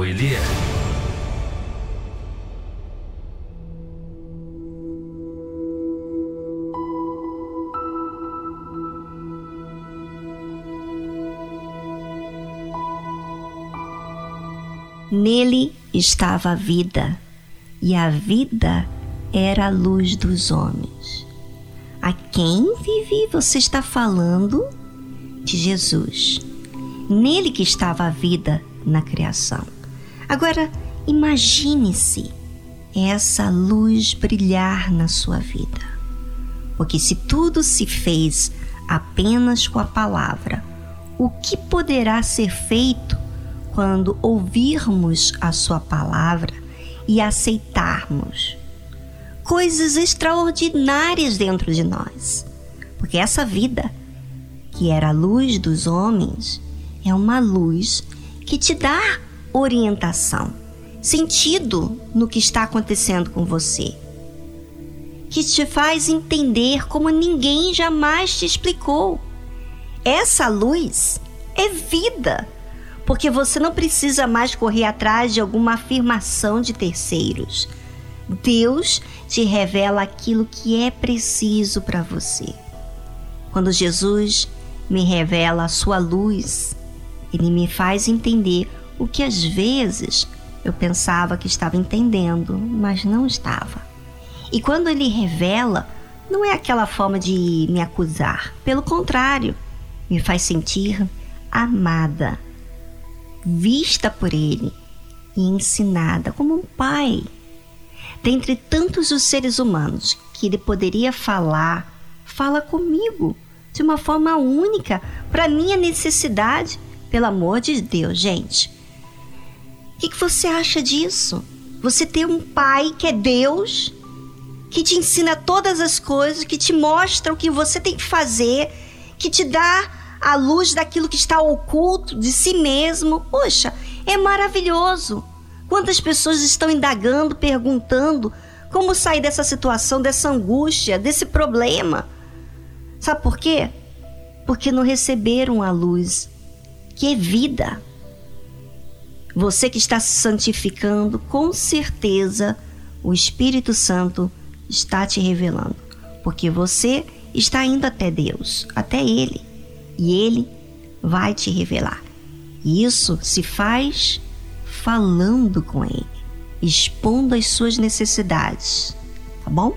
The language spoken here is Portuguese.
como Ele é. Nele estava a vida, e a vida era a luz dos homens. A quem vive você está falando? De Jesus. Nele que estava a vida na criação. Agora, imagine-se essa luz brilhar na sua vida. Porque se tudo se fez apenas com a palavra, o que poderá ser feito quando ouvirmos a sua palavra e aceitarmos? coisas extraordinárias dentro de nós. Porque essa vida, que era a luz dos homens, é uma luz que te dá orientação, sentido no que está acontecendo com você, que te faz entender como ninguém jamais te explicou. Essa luz é vida, porque você não precisa mais correr atrás de alguma afirmação de terceiros Deus te revela aquilo que é preciso para você. Quando Jesus me revela a sua luz, ele me faz entender o que às vezes eu pensava que estava entendendo, mas não estava. E quando ele revela, não é aquela forma de me acusar, pelo contrário, me faz sentir amada, vista por ele e ensinada como um pai dentre tantos os seres humanos que ele poderia falar, fala comigo de uma forma única para minha necessidade. Pelo amor de Deus, gente. O que, que você acha disso? Você ter um pai que é Deus, que te ensina todas as coisas, que te mostra o que você tem que fazer, que te dá a luz daquilo que está oculto de si mesmo. Poxa, é maravilhoso. Quantas pessoas estão indagando, perguntando como sair dessa situação, dessa angústia, desse problema? Sabe por quê? Porque não receberam a luz, que é vida. Você que está se santificando, com certeza o Espírito Santo está te revelando, porque você está indo até Deus, até Ele, e Ele vai te revelar. E isso se faz falando com ele, expondo as suas necessidades, tá bom?